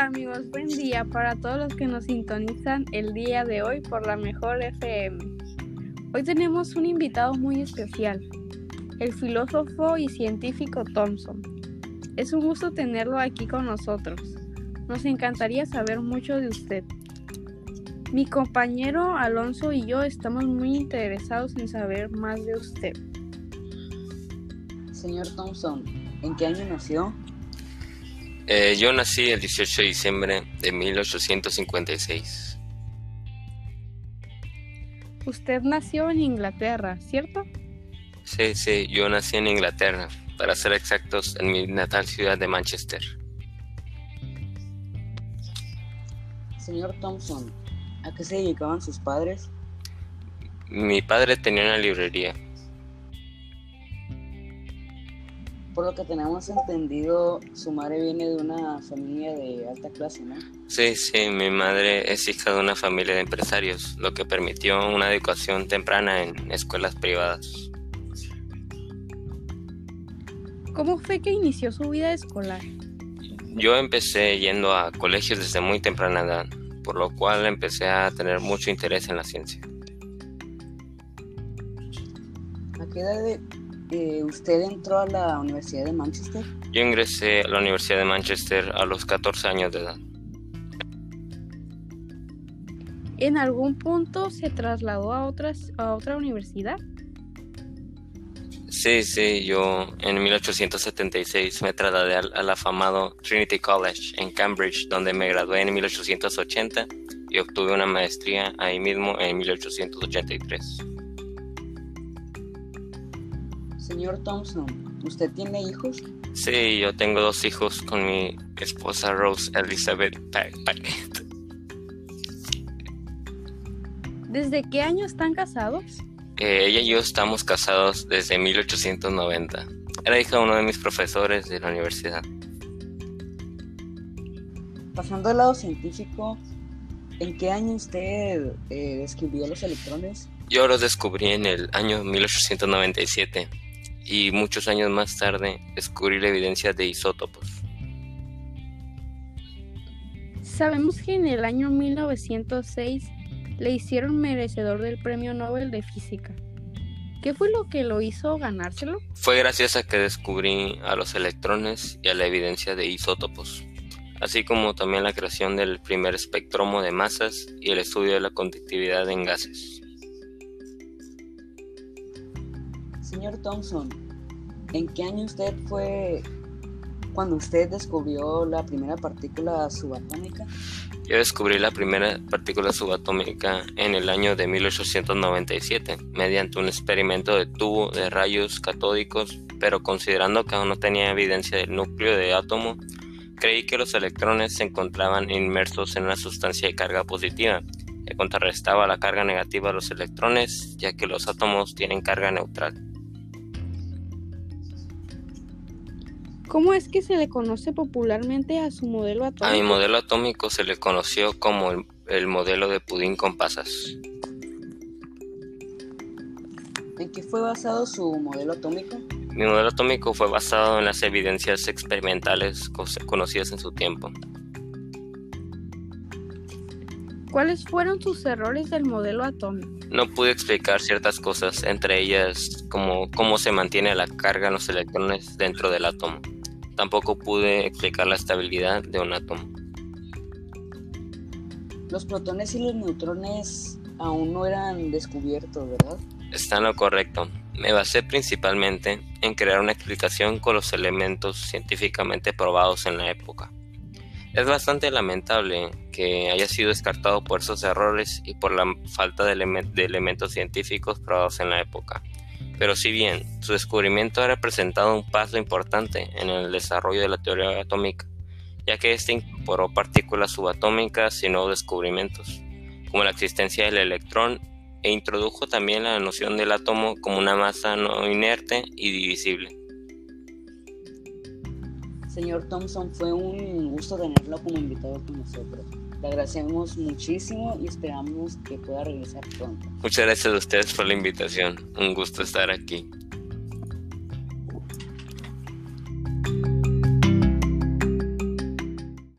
Hola amigos, buen día para todos los que nos sintonizan el día de hoy por la mejor FM. Hoy tenemos un invitado muy especial, el filósofo y científico Thompson. Es un gusto tenerlo aquí con nosotros. Nos encantaría saber mucho de usted. Mi compañero Alonso y yo estamos muy interesados en saber más de usted. Señor Thompson, ¿en qué año nació? Eh, yo nací el 18 de diciembre de 1856. Usted nació en Inglaterra, ¿cierto? Sí, sí, yo nací en Inglaterra, para ser exactos, en mi natal ciudad de Manchester. Señor Thompson, ¿a qué se dedicaban sus padres? Mi padre tenía una librería. Por lo que tenemos entendido, su madre viene de una familia de alta clase, ¿no? Sí, sí, mi madre es hija de una familia de empresarios, lo que permitió una educación temprana en escuelas privadas. ¿Cómo fue que inició su vida escolar? Yo empecé yendo a colegios desde muy temprana edad, por lo cual empecé a tener mucho interés en la ciencia. ¿A qué edad de- eh, usted entró a la Universidad de Manchester? Yo ingresé a la Universidad de Manchester a los 14 años de edad. ¿En algún punto se trasladó a, otras, a otra universidad? Sí, sí, yo en 1876 me trasladé al, al afamado Trinity College en Cambridge, donde me gradué en 1880 y obtuve una maestría ahí mismo en 1883. Señor Thompson, ¿usted tiene hijos? Sí, yo tengo dos hijos con mi esposa Rose Elizabeth Pa- Paquet. ¿Desde qué año están casados? Eh, ella y yo estamos casados desde 1890. Era hija de uno de mis profesores de la universidad. Pasando al lado científico, ¿en qué año usted eh, descubrió los electrones? Yo los descubrí en el año 1897 y muchos años más tarde descubrí la evidencia de isótopos. Sabemos que en el año 1906 le hicieron merecedor del Premio Nobel de Física. ¿Qué fue lo que lo hizo ganárselo? Fue gracias a que descubrí a los electrones y a la evidencia de isótopos, así como también la creación del primer espectromo de masas y el estudio de la conductividad en gases. Señor Thompson, ¿en qué año usted fue cuando usted descubrió la primera partícula subatómica? Yo descubrí la primera partícula subatómica en el año de 1897 mediante un experimento de tubo de rayos catódicos, pero considerando que aún no tenía evidencia del núcleo de átomo, creí que los electrones se encontraban inmersos en una sustancia de carga positiva que contrarrestaba la carga negativa de los electrones, ya que los átomos tienen carga neutral. ¿Cómo es que se le conoce popularmente a su modelo A mi atómico? modelo atómico se le conoció como el, el modelo de pudín con pasas. ¿En qué fue basado su modelo atómico? Mi modelo atómico fue basado en las evidencias experimentales co- conocidas en su tiempo. ¿Cuáles fueron sus errores del modelo atómico? No pude explicar ciertas cosas, entre ellas como cómo se mantiene la carga en los electrones dentro del átomo. Tampoco pude explicar la estabilidad de un átomo. Los protones y los neutrones aún no eran descubiertos, ¿verdad? Está en lo correcto. Me basé principalmente en crear una explicación con los elementos científicamente probados en la época. Es bastante lamentable que haya sido descartado por esos errores y por la falta de, de elementos científicos probados en la época. Pero si bien su descubrimiento ha representado un paso importante en el desarrollo de la teoría atómica, ya que éste incorporó partículas subatómicas y nuevos descubrimientos, como la existencia del electrón e introdujo también la noción del átomo como una masa no inerte y divisible. Señor Thompson, fue un gusto tenerlo como invitado con nosotros. Le agradecemos muchísimo y esperamos que pueda regresar pronto. Muchas gracias a ustedes por la invitación. Un gusto estar aquí.